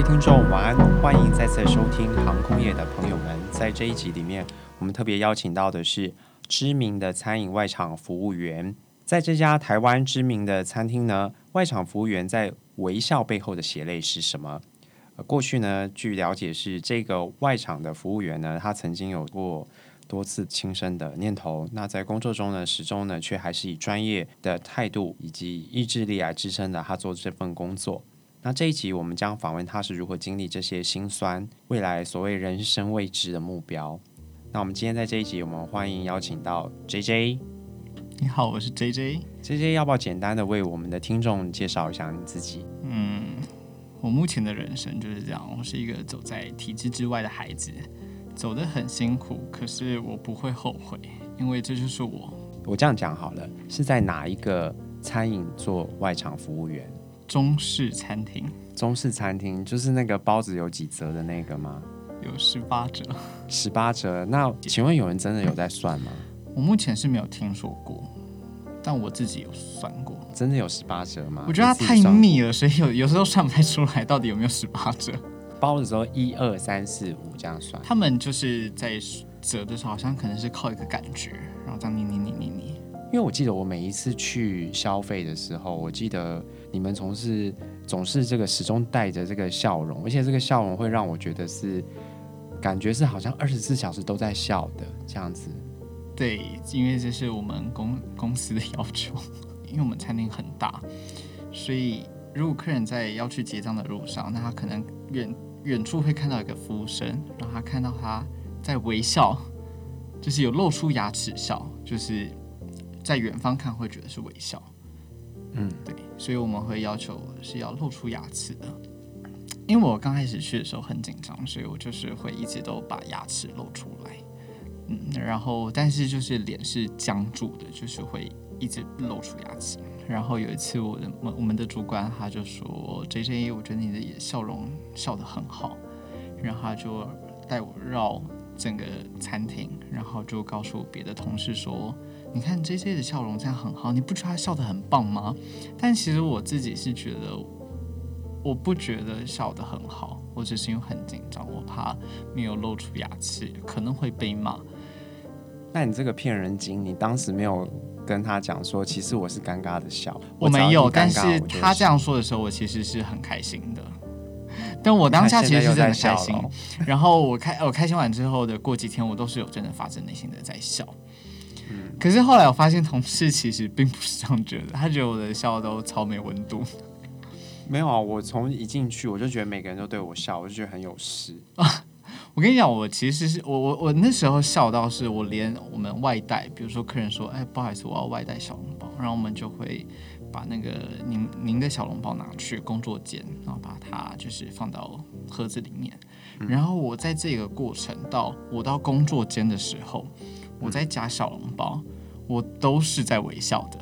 位听众晚安，欢迎再次收听航空业的朋友们。在这一集里面，我们特别邀请到的是知名的餐饮外场服务员。在这家台湾知名的餐厅呢，外场服务员在微笑背后的血泪是什么？呃，过去呢，据了解是这个外场的服务员呢，他曾经有过多次轻生的念头。那在工作中呢，始终呢，却还是以专业的态度以及意志力来支撑的他做这份工作。那这一集我们将访问他是如何经历这些辛酸，未来所谓人生未知的目标。那我们今天在这一集，我们欢迎邀请到 J J。你好，我是 J J。J J，要不要简单的为我们的听众介绍一下你自己？嗯，我目前的人生就是这样，我是一个走在体制之外的孩子，走得很辛苦，可是我不会后悔，因为这就是我。我这样讲好了，是在哪一个餐饮做外场服务员？中式餐厅，中式餐厅就是那个包子有几折的那个吗？有十八折，十八折。那请问有人真的有在算吗？我目前是没有听说过，但我自己有算过，真的有十八折吗？我觉得它太密了，所以有有时候算不太出来到底有没有十八折。包的时候一二三四五这样算，他们就是在折的时候，好像可能是靠一个感觉，然后这样捏捏捏捏捏。因为我记得我每一次去消费的时候，我记得你们从事总是这个始终带着这个笑容，而且这个笑容会让我觉得是感觉是好像二十四小时都在笑的这样子。对，因为这是我们公公司的要求，因为我们餐厅很大，所以如果客人在要去结账的路上，那他可能远远处会看到一个服务生，让他看到他在微笑，就是有露出牙齿笑，就是。在远方看会觉得是微笑，嗯，对，所以我们会要求是要露出牙齿的。因为我刚开始去的时候很紧张，所以我就是会一直都把牙齿露出来，嗯，然后但是就是脸是僵住的，就是会一直露出牙齿。然后有一次我的我们的主管他就说：“J J，我觉得你的笑容笑得很好。”然后他就带我绕整个餐厅，然后就告诉别的同事说。你看 J J 的笑容这样很好，你不觉得他笑得很棒吗？但其实我自己是觉得，我不觉得笑得很好，我只是因为很紧张，我怕没有露出牙齿可能会被骂。那你这个骗人精，你当时没有跟他讲说，其实我是尴尬的笑，我没有。但是他这样说的时候，我其实是很开心的。但我当下其实是真的开心。然后我开我开心完之后的过几天，我都是有真的发自内心的在笑。可是后来我发现同事其实并不是这样觉得，他觉得我的笑都超没温度。没有啊，我从一进去我就觉得每个人都对我笑，我就觉得很有事啊。我跟你讲，我其实是我我我那时候笑到是我连我们外带，比如说客人说，哎，不好意思，我要外带小笼包，然后我们就会把那个您您的小笼包拿去工作间，然后把它就是放到盒子里面，然后我在这个过程到我到工作间的时候。我在夹小笼包，我都是在微笑的，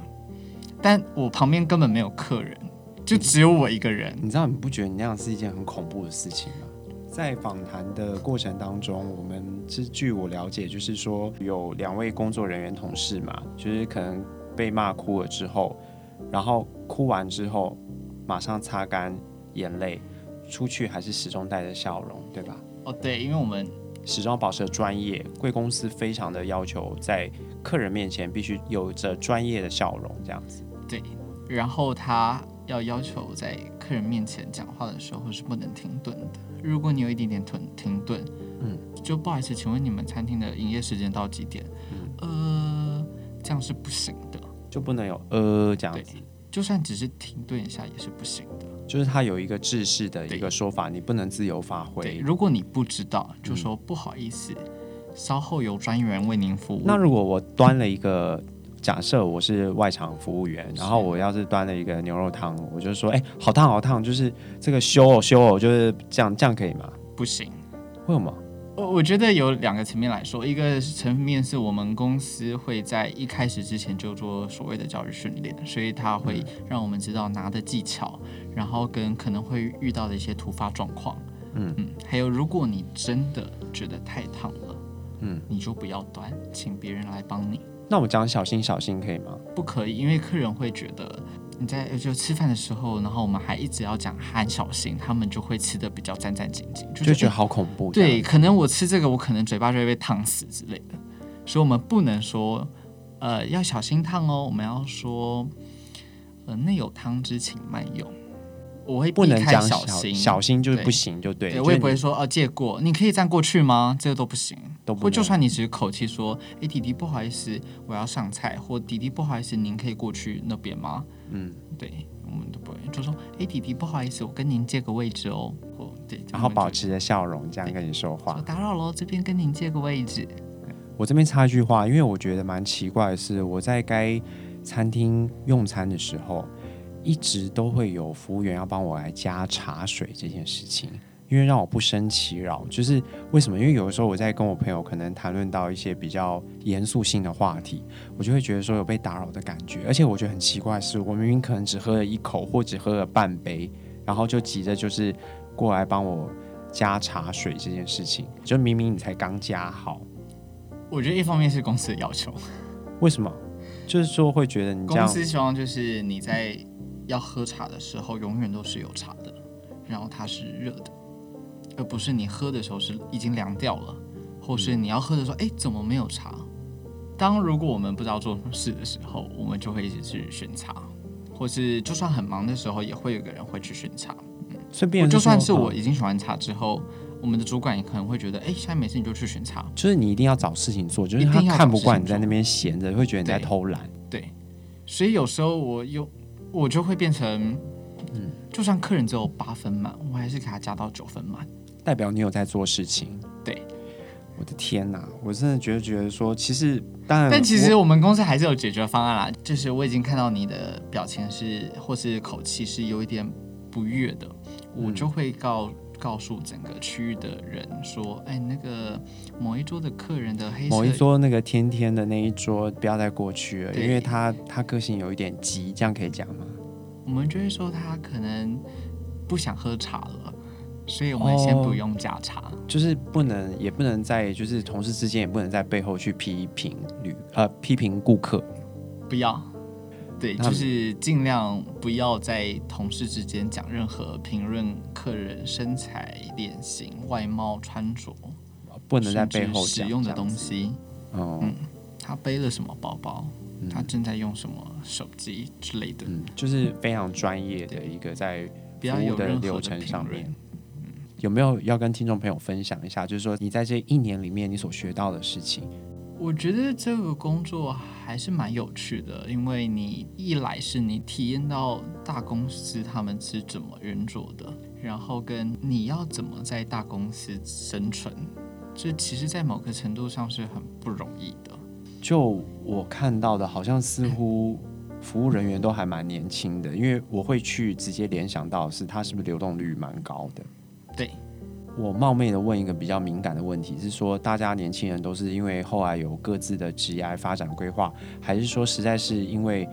但我旁边根本没有客人，就只有我一个人。你知道你不觉得你那样是一件很恐怖的事情吗？在访谈的过程当中，我们是据我了解，就是说有两位工作人员同事嘛，就是可能被骂哭了之后，然后哭完之后马上擦干眼泪，出去还是始终带着笑容，对吧？哦，对，因为我们。始终保持专业，贵公司非常的要求，在客人面前必须有着专业的笑容，这样子。对，然后他要要求在客人面前讲话的时候是不能停顿的。如果你有一点点停停顿，嗯，就不好意思，请问你们餐厅的营业时间到几点？嗯，呃，这样是不行的，就不能有呃这样子。就算只是停顿一下也是不行的。就是它有一个制式的一个说法，你不能自由发挥。对，如果你不知道，就说不好意思，稍后有专员为您服务。那如果我端了一个，假设我是外场服务员，然后我要是端了一个牛肉汤，我就说，哎，好烫好烫，就是这个修哦修哦，就是这样这样可以吗？不行，为什么？我我觉得有两个层面来说，一个层面是我们公司会在一开始之前就做所谓的教育训练，所以他会让我们知道拿的技巧，然后跟可能会遇到的一些突发状况，嗯嗯，还有如果你真的觉得太烫了，嗯，你就不要端，请别人来帮你。那我讲小心小心可以吗？不可以，因为客人会觉得你在就吃饭的时候，然后我们还一直要讲喊小心，他们就会吃的比较战战兢兢，就觉得好恐怖。对，可能我吃这个，我可能嘴巴就会被烫死之类的，所以我们不能说，呃，要小心烫哦，我们要说，呃，内有汤汁请慢用。我会不能讲小心，小心就是不行，就对。对我也不会说哦，借过，你可以站过去吗？这个都不行，都不。就算你只是口气说，哎，弟弟不好意思，我要上菜，或弟弟不好意思，您可以过去那边吗？嗯，对，我们都不会，就说，哎，弟弟不好意思，我跟您借个位置哦，哦对，然后保持着笑容这样跟你说话。打扰了，这边跟您借个位置。我这边插一句话，因为我觉得蛮奇怪的是，我在该餐厅用餐的时候。一直都会有服务员要帮我来加茶水这件事情，因为让我不生其扰。就是为什么？因为有的时候我在跟我朋友可能谈论到一些比较严肃性的话题，我就会觉得说有被打扰的感觉。而且我觉得很奇怪的是，我明明可能只喝了一口或只喝了半杯，然后就急着就是过来帮我加茶水这件事情，就明明你才刚加好。我觉得一方面是公司的要求，为什么？就是说会觉得你公司希望就是你在。要喝茶的时候，永远都是有茶的，然后它是热的，而不是你喝的时候是已经凉掉了，或是你要喝的时候，哎，怎么没有茶？当如果我们不知道做什么事的时候，我们就会一直去巡茶，或是就算很忙的时候，也会有个人会去巡茶。嗯，顺便就算是我已经选完茶之后，我们的主管也可能会觉得，哎，现在没事你就去巡茶，就是你一定要找事情做，就是他看不惯你在那边闲着，会觉得你在偷懒。对，所以有时候我有。我就会变成，嗯，就算客人只有八分满，我还是给他加到九分满，代表你有在做事情。对，我的天哪，我真的觉得觉得说，其实当然，但其实我们公司还是有解决方案啦。就是我已经看到你的表情是，或是口气是有一点不悦的，我就会告告诉整个区域的人说，哎，那个某一桌的客人的黑某一桌那个天天的那一桌不要再过去了，因为他他个性有一点急，这样可以讲吗？我们就会说他可能不想喝茶了，所以我们先不用加茶，就是不能也不能在就是同事之间也不能在背后去批评旅呃批评顾客，不要。对，就是尽量不要在同事之间讲任何评论客人身材、脸型、外貌、穿着，不能在背后使用的东西。哦，嗯，他背了什么包包？他正在用什么手机之类的？嗯，就是非常专业的一个在服务的流程上面。嗯，有没有要跟听众朋友分享一下？就是说你在这一年里面你所学到的事情。我觉得这个工作还是蛮有趣的，因为你一来是你体验到大公司他们是怎么运作的，然后跟你要怎么在大公司生存，这其实，在某个程度上是很不容易的。就我看到的，好像似乎服务人员都还蛮年轻的，因为我会去直接联想到是他是不是流动率蛮高的。对。我冒昧的问一个比较敏感的问题，是说大家年轻人都是因为后来有各自的职业发展规划，还是说实在是因为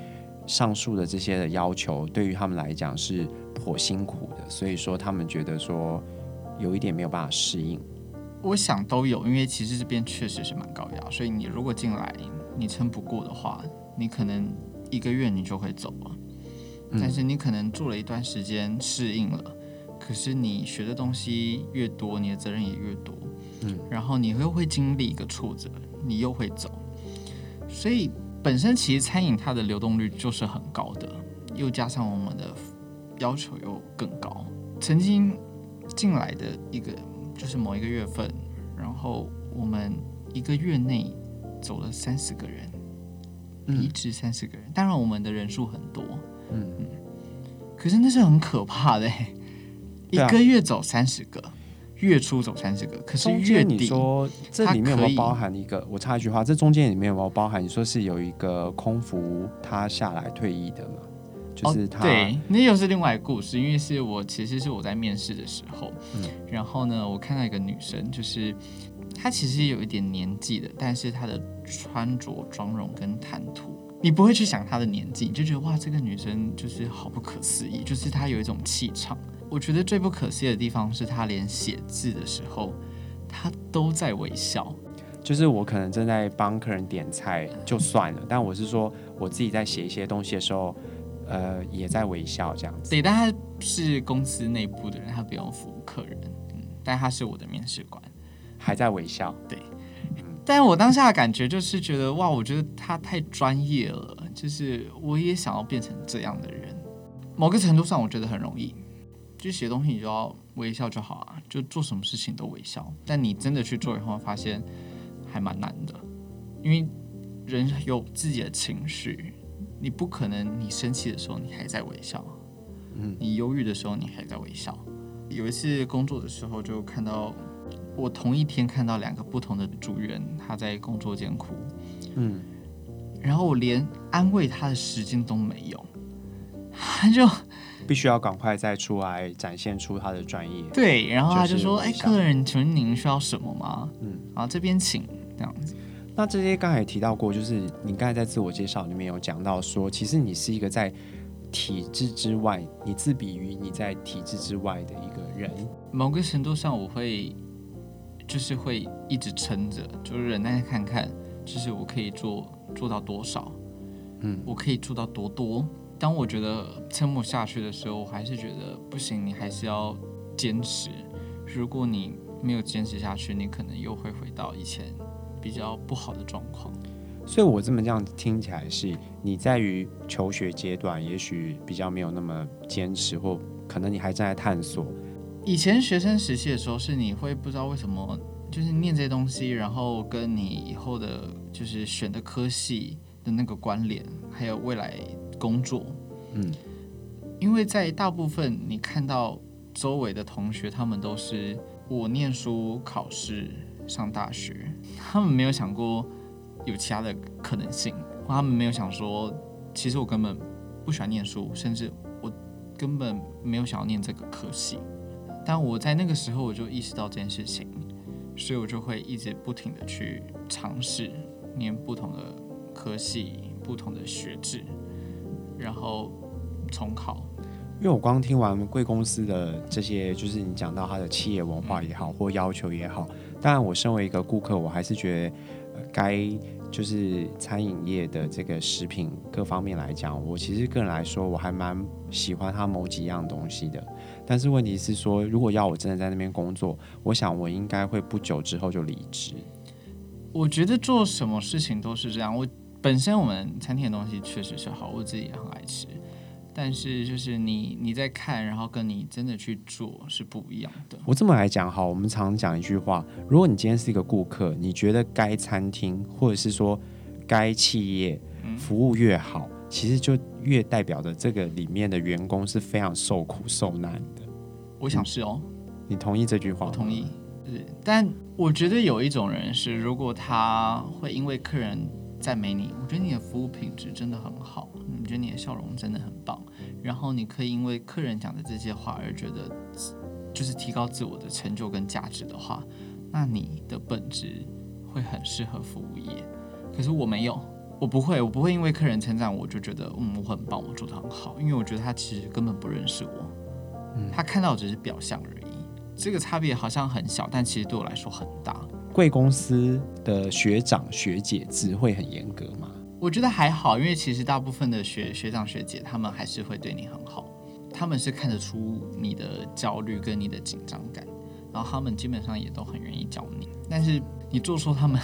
上述的这些的要求对于他们来讲是颇辛苦的，所以说他们觉得说有一点没有办法适应。我想都有，因为其实这边确实是蛮高压，所以你如果进来你撑不过的话，你可能一个月你就会走了，但是你可能住了一段时间适应了。可是你学的东西越多，你的责任也越多，嗯，然后你又会经历一个挫折，你又会走，所以本身其实餐饮它的流动率就是很高的，又加上我们的要求又更高。曾经进来的一个就是某一个月份，然后我们一个月内走了三十个人，离职三十个人，当然我们的人数很多，嗯。嗯，可是那是很可怕的。一个月走三十个，月初走三十个，可是月底你说这里面有没有包含一个？我插一句话，这中间里面有没有包含？你说是有一个空服他下来退役的吗？就是他，对，那又是另外一个故事。因为是我其实是我在面试的时候，然后呢，我看到一个女生，就是她其实有一点年纪的，但是她的穿着、妆容跟谈吐，你不会去想她的年纪，你就觉得哇，这个女生就是好不可思议，就是她有一种气场。我觉得最不可思议的地方是他连写字的时候，他都在微笑。就是我可能正在帮客人点菜就算了，但我是说我自己在写一些东西的时候，呃也在微笑这样子。对，但他是公司内部的人，他不用服务客人，嗯，但他是我的面试官，还在微笑。对但我当下的感觉就是觉得哇，我觉得他太专业了，就是我也想要变成这样的人。某个程度上，我觉得很容易，就写东西你就要微笑就好啊，就做什么事情都微笑。但你真的去做以后，发现还蛮难的，因为人有自己的情绪，你不可能你生气的时候你还在微笑，嗯，你忧郁的时候你还在微笑。有一次工作的时候就看到。我同一天看到两个不同的组员，他在工作间哭，嗯，然后我连安慰他的时间都没有，他就必须要赶快再出来展现出他的专业。对，然后他就说：“哎，客人，请问您需要什么吗？嗯，啊，这边请。”这样子，那这些刚才也提到过，就是你刚才在自我介绍里面有讲到说，其实你是一个在体制之外，你自比于你在体制之外的一个人。某个程度上，我会就是会一直撑着，就是忍耐看看，就是我可以做做到多少，嗯，我可以做到多多。当我觉得撑不下去的时候，我还是觉得不行，你还是要坚持。如果你没有坚持下去，你可能又会回到以前比较不好的状况。所以我这么这样听起来是，你在于求学阶段，也许比较没有那么坚持，或可能你还正在探索。以前学生时期的时候，是你会不知道为什么，就是念这些东西，然后跟你以后的，就是选的科系的那个关联，还有未来工作。嗯，因为在大部分你看到周围的同学，他们都是我念书、考试、上大学，他们没有想过有其他的可能性，或他们没有想说，其实我根本不喜欢念书，甚至我根本没有想要念这个科系。但我在那个时候我就意识到这件事情，所以我就会一直不停的去尝试念不同的科系、不同的学制，然后重考。因为我刚听完贵公司的这些，就是你讲到他的企业文化也好，或要求也好，当然我身为一个顾客，我还是觉得，呃，该就是餐饮业的这个食品各方面来讲，我其实个人来说，我还蛮喜欢它某几样东西的。但是问题是说，如果要我真的在那边工作，我想我应该会不久之后就离职。我觉得做什么事情都是这样。我本身我们餐厅的东西确实是好，我自己也很爱吃。但是就是你你在看，然后跟你真的去做是不一样的。我这么来讲哈，我们常讲一句话：如果你今天是一个顾客，你觉得该餐厅或者是说该企业服务越好，其实就越代表着这个里面的员工是非常受苦受难的。我想是哦，你同意这句话？我同意。是，但我觉得有一种人是，如果他会因为客人赞美你，我觉得你的服务品质真的很好，我觉得你的笑容真的很棒，然后你可以因为客人讲的这些话而觉得就是提高自我的成就跟价值的话，那你的本质会很适合服务业。可是我没有，我不会，我不会因为客人称赞我就觉得嗯我很棒，我做的很好，因为我觉得他其实根本不认识我，嗯他看到只是表象而已。这个差别好像很小，但其实对我来说很大。贵公司的学长学姐制会很严格吗？我觉得还好，因为其实大部分的学学长学姐他们还是会对你很好，他们是看得出你的焦虑跟你的紧张感，然后他们基本上也都很愿意教你。但是你做错，他们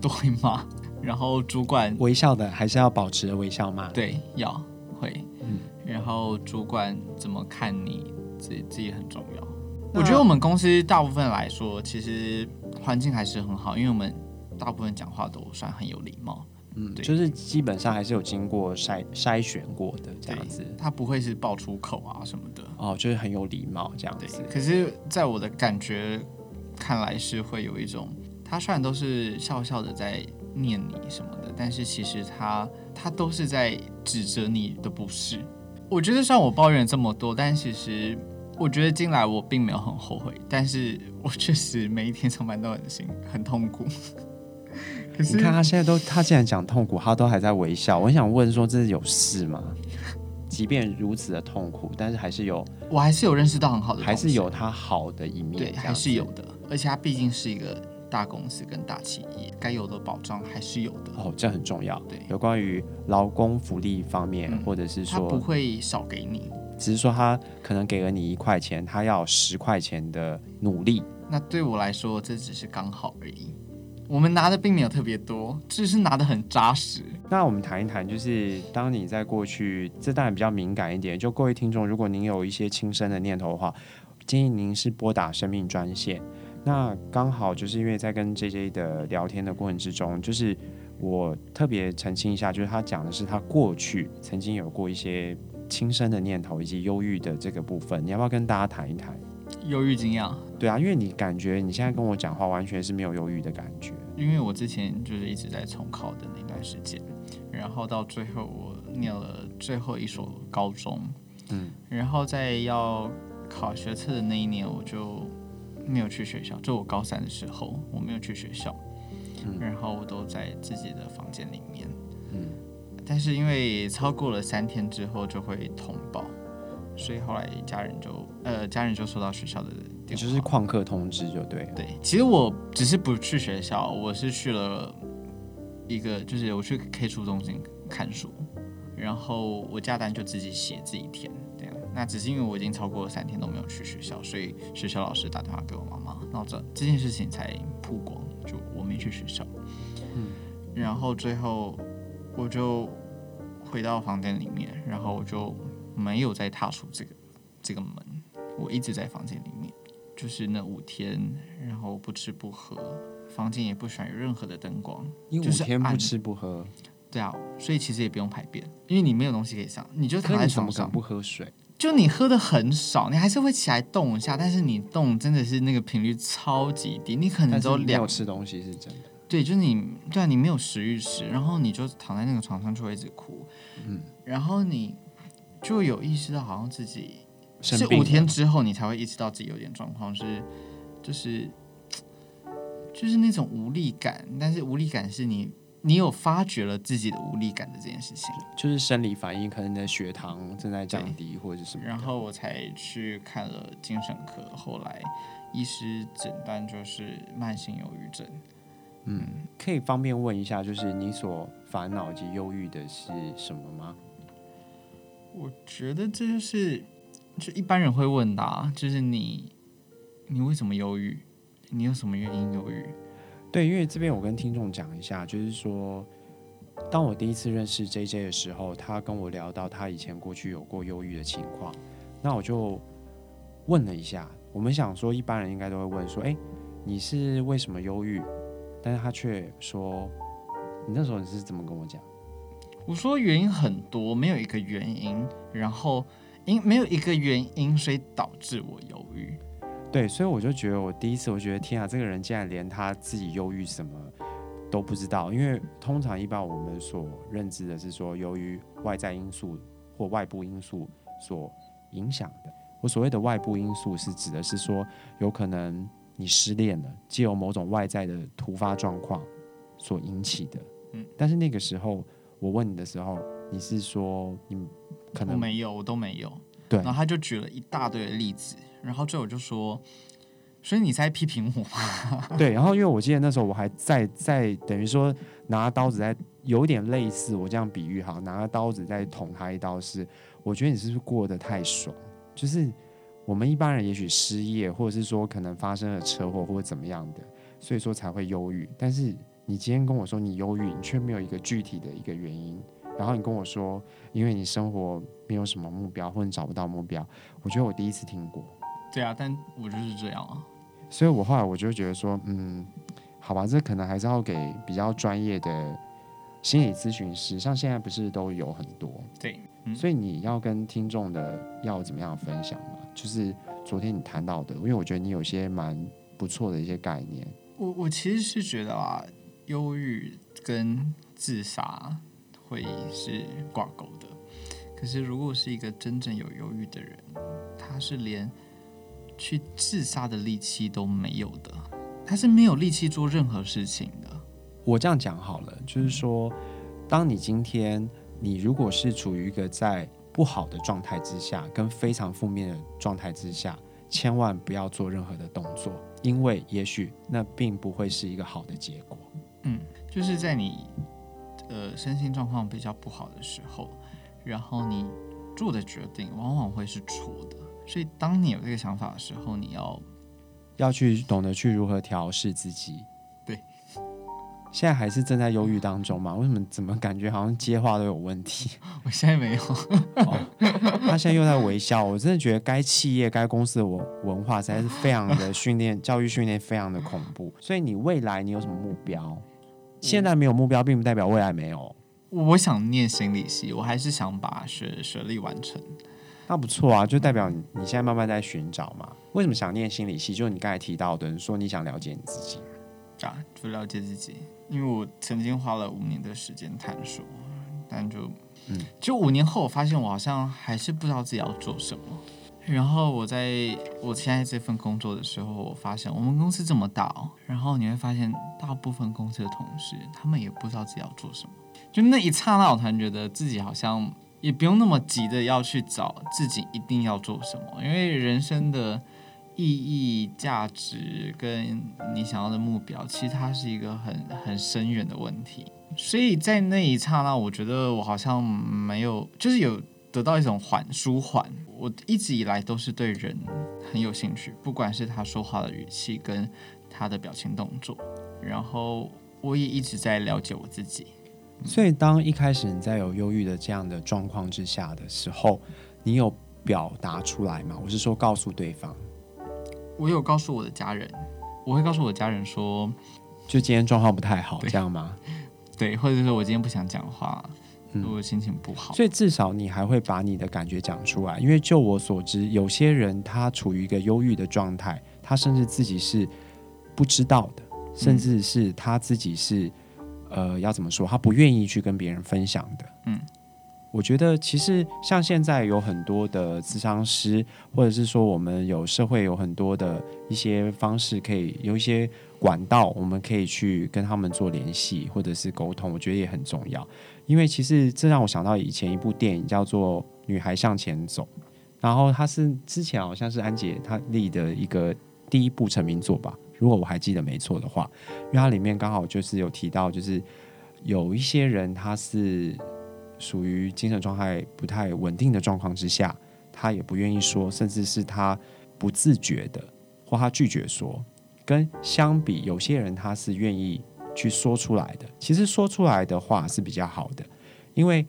都会骂，然后主管微笑的还是要保持微笑吗？，对要会，嗯然后主管怎么看你，自己，自己很重要。那我觉得我们公司大部分来说，其实环境还是很好，因为我们大部分讲话都算很有礼貌。嗯，对就是基本上还是有经过筛筛选过的这样子。他不会是爆粗口啊什么的。哦，就是很有礼貌这样子。，可是在我的感觉看来是会有一种，他虽然都是笑笑的在念你什么的，但是其实他他都是在指责你的不是。我觉得虽然我抱怨这么多，但其实我觉得进来我并没有很后悔，但是我确实每一天上班都很辛很痛苦。可是你看他现在都，他既然讲痛苦，他都还在微笑。我很想问说，这是有事吗？即便如此的痛苦，但是还是有，我还是有认识到很好的，还是有他好的一面，对，还是有的。而且他毕竟是一个大公司跟大企业，该有的保障还是有的。哦，这很重要。对有关于劳工福利方面，嗯或者是他不，会少给你。只是说他可能给了你一块钱，他要十块钱的努力。那对我来说，这只是刚好而已。我们拿的并没有特别多，只是拿的很扎实。那我们谈一谈，就是当你在过去，这当然比较敏感一点。就各位听众，如果您有一些轻生的念头的话，建议您是拨打生命专线。那刚好就是因为在跟 J J 的聊天的过程之中，就是我特别澄清一下，就是他讲的是他过去曾经有过一些轻生的念头以及忧郁的这个部分，你要不要跟大家谈一谈？忧郁惊讶，对啊，因为你感觉你现在跟我讲话完全是没有忧郁的感觉。因为我之前就是一直在重考的那段时间，然后到最后我念了最后一所高中，嗯，然后在要考学测的那一年，我就没有去学校。就我高三的时候，我没有去学校，嗯然后我都在自己的房间里但是因为超过了三天之后就会通报，所以后来家人就呃家人就收到学校的电话，就是旷课通知就对。对，其实我只是不去学校，我是去了一个，就是我去 K 书中心看书，然后我假单就自己写自己填，这样。那只是因为我已经超过三天都没有去学校，所以学校老师打电话给我妈妈，然后这这件事情才曝光，就我没去学校。嗯，然后最后我就回到房间里面，然后我就没有再踏出这个这个门，我一直在房间里面。就是那五天，然后不吃不喝，房间也不喜欢有任何的灯光。因为五天不吃不喝，对啊，所以其实也不用排便，因为你没有东西可以上，你就躺在床上不喝水？就你喝的很少，你还是会起来动一下，但是你动真的是那个频率超级低，你可能但是只有两没有吃东西是真的。对，就是你对啊，你没有食欲时，然后你就躺在那个床上就会一直哭，嗯，然后你就有意识到好像自己是五天之后你才会意识到自己有点状况，是就是就是那种无力感，但是无力感是你你有发觉了自己的无力感的这件事情，就是生理反应，可能你的血糖正在降低或者什么。然后我才去看了精神科，后来医师诊断就是慢性忧郁症。嗯，可以方便问一下，就是你所烦恼及忧郁的是什么吗？我觉得这就是就一般人会问的、啊，就是你你为什么忧郁？你有什么原因忧郁？对，因为这边我跟听众讲一下，就是说，当我第一次认识 J J 的时候，他跟我聊到他以前过去有过忧郁的情况，那我就问了一下。我们想说，一般人应该都会问说，哎，你是为什么忧郁？但是他却说，你那时候你是怎么跟我讲？我说原因很多，没有一个原因，然后因没有一个原因，所以导致我忧郁。对，所以我就觉得，我第一次我觉得，天啊，这个人竟然连他自己忧郁什么都不知道。因为通常一般我们所认知的是说，由于外在因素或外部因素所影响的。我所谓的外部因素是指的是说，有可能你失恋了，借由某种外在的突发状况所引起的。嗯，但是那个时候我问你的时候，你是说你可能我没有，我都没有。对然后他就举了一大堆的例子，然后最后就说，所以你在批评我吗？对，然后因为我记得那时候我还在在等于说拿刀子在有点类似我这样比喻哈，拿个刀子在捅他一刀是，我觉得你是不是过得太爽？就是我们一般人也许失业，或者是说可能发生了车祸或者怎么样的，所以说才会忧郁。但是你今天跟我说你忧郁，你却没有一个具体的一个原因，然后你跟我说，因为你生活没有什么目标，或者找不到目标，我觉得我第一次听过。对啊，但我就是这样啊。所以我后来我就觉得说，嗯，好吧，这可能还是要给比较专业的心理咨询师，像现在不是都有很多，对，嗯所以你要跟听众的要怎么样分享嘛？就是昨天你谈到的，因为我觉得你有些蛮不错的一些概念，我我其实是觉得啊，忧郁跟自杀会是挂钩的。可是如果是一个真正有忧郁的人，他是连去自杀的力气都没有的，他是没有力气做任何事情的。我这样讲好了，就是说，当你今天你如果是处于一个在不好的状态之下，跟非常负面的状态之下，千万不要做任何的动作。因为也许那并不会是一个好的结果。嗯，就是在你呃身心状况比较不好的时候，然后你做的决定往往会是错的。所以当你有这个想法的时候，你要要去懂得去如何调试自己。对，现在还是正在忧郁当中嘛？为什么怎么感觉好像接话都有问题？我现在没有。哦，他现在又在微笑。我真的觉得该企业、该公司的文文化实在是非常的训练，教育训练非常的恐怖。所以你未来你有什么目标？现在没有目标，并不代表未来没有。我想念心理系，我还是想把学学历完成。那不错啊，就代表你你现在慢慢在寻找嘛。为什么想念心理系？就是你刚才提到的，说你想了解你自己啊，就了解自己。因为我曾经花了五年的时间探索，但就嗯，就五年后，我发现我好像还是不知道自己要做什么。然后我在我现在这份工作的时候，我发现我们公司这么大哦，然后你会发现大部分公司的同事他们也不知道自己要做什么。就那一刹那，我突然觉得自己好像。也不用那么急的要去找自己一定要做什么，因为人生的意义、价值跟你想要的目标，其实它是一个很很深远的问题。所以在那一刹那，我觉得我好像没有，就是有得到一种缓舒缓。我一直以来都是对人很有兴趣，不管是他说话的语气跟他的表情动作，然后我也一直在了解我自己。所以，当一开始你在有忧郁的这样的状况之下的时候，你有表达出来吗？我是说，告诉对方。我有告诉我的家人，我会告诉我的家人说，就今天状况不太好，这样吗？对，或者说我今天不想讲话，我心情不好。所以至少你还会把你的感觉讲出来，因为就我所知，有些人他处于一个忧郁的状态，他甚至自己是不知道的，甚至是他自己是。呃，要怎么说？他不愿意去跟别人分享的。嗯，我觉得其实像现在有很多的咨商师，或者是说我们有社会有很多的一些方式，可以有一些管道，我们可以去跟他们做联系或者是沟通。我觉得也很重要，因为其实这让我想到以前一部电影叫做《女孩向前走》，然后它是之前好像是安杰他立的一个第一部成名作吧。如果我还记得没错的话，因为它里面刚好就是有提到，就是有一些人他是属于精神状态不太稳定的状况之下，他也不愿意说，甚至是他不自觉的或他拒绝说。跟相比，有些人他是愿意去说出来的。其实说出来的话是比较好的，因为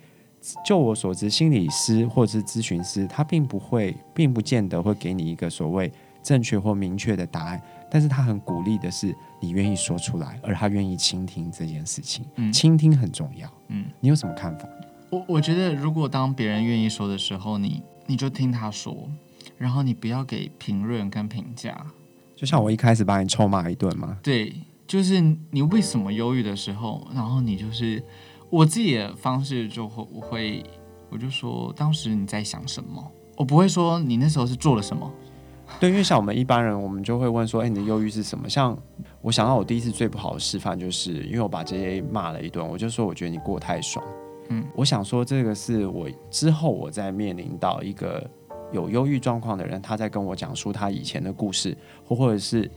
就我所知，心理师或者是咨询师，他并不会，并不见得会给你一个所谓正确或明确的答案。但是他很鼓励的是你愿意说出来，而他愿意倾听这件事情。嗯，倾听很重要。嗯，你有什么看法？我我觉得，如果当别人愿意说的时候，你你就听他说，然后你不要给评论跟评价。就像我一开始把你臭骂一顿吗？对，就是你为什么忧郁的时候，然后你就是我自己的方式就会我会我就说当时你在想什么，我不会说你那时候是做了什么。对，因为像我们一般人，我们就会问说：“哎，你的忧郁是什么？”像我想到我第一次最不好的示范，就是因为我把这些骂了一顿，我就说：“我觉得你过太爽。”嗯，我想说这个是我之后我在面临到一个有忧郁状况的人，他在跟我讲述他以前的故事，或或者是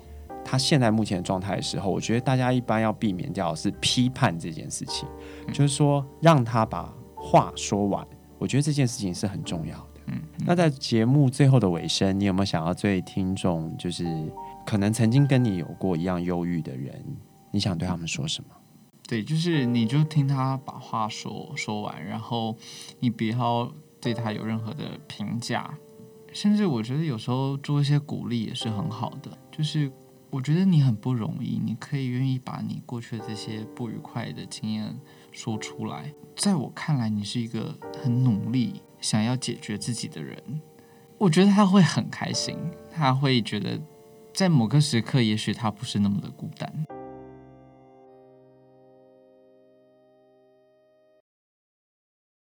他现在目前的状态的时候，我觉得大家一般要避免掉是批判这件事情，就是说让他把话说完。我觉得这件事情是很重要的。嗯，那在节目最后的尾声，你有没有想要对听众，就是可能曾经跟你有过一样忧郁的人，你想对他们说什么？对，就是你就听他把话说说完，然后你不要对他有任何的评价，甚至我觉得有时候做一些鼓励也是很好的。就是我觉得你很不容易，你可以愿意把你过去的这些不愉快的经验说出来，在我看来，你是一个很努力。想要解决自己的人，我觉得他会很开心，他会觉得在某个时刻，也许他不是那么的孤单。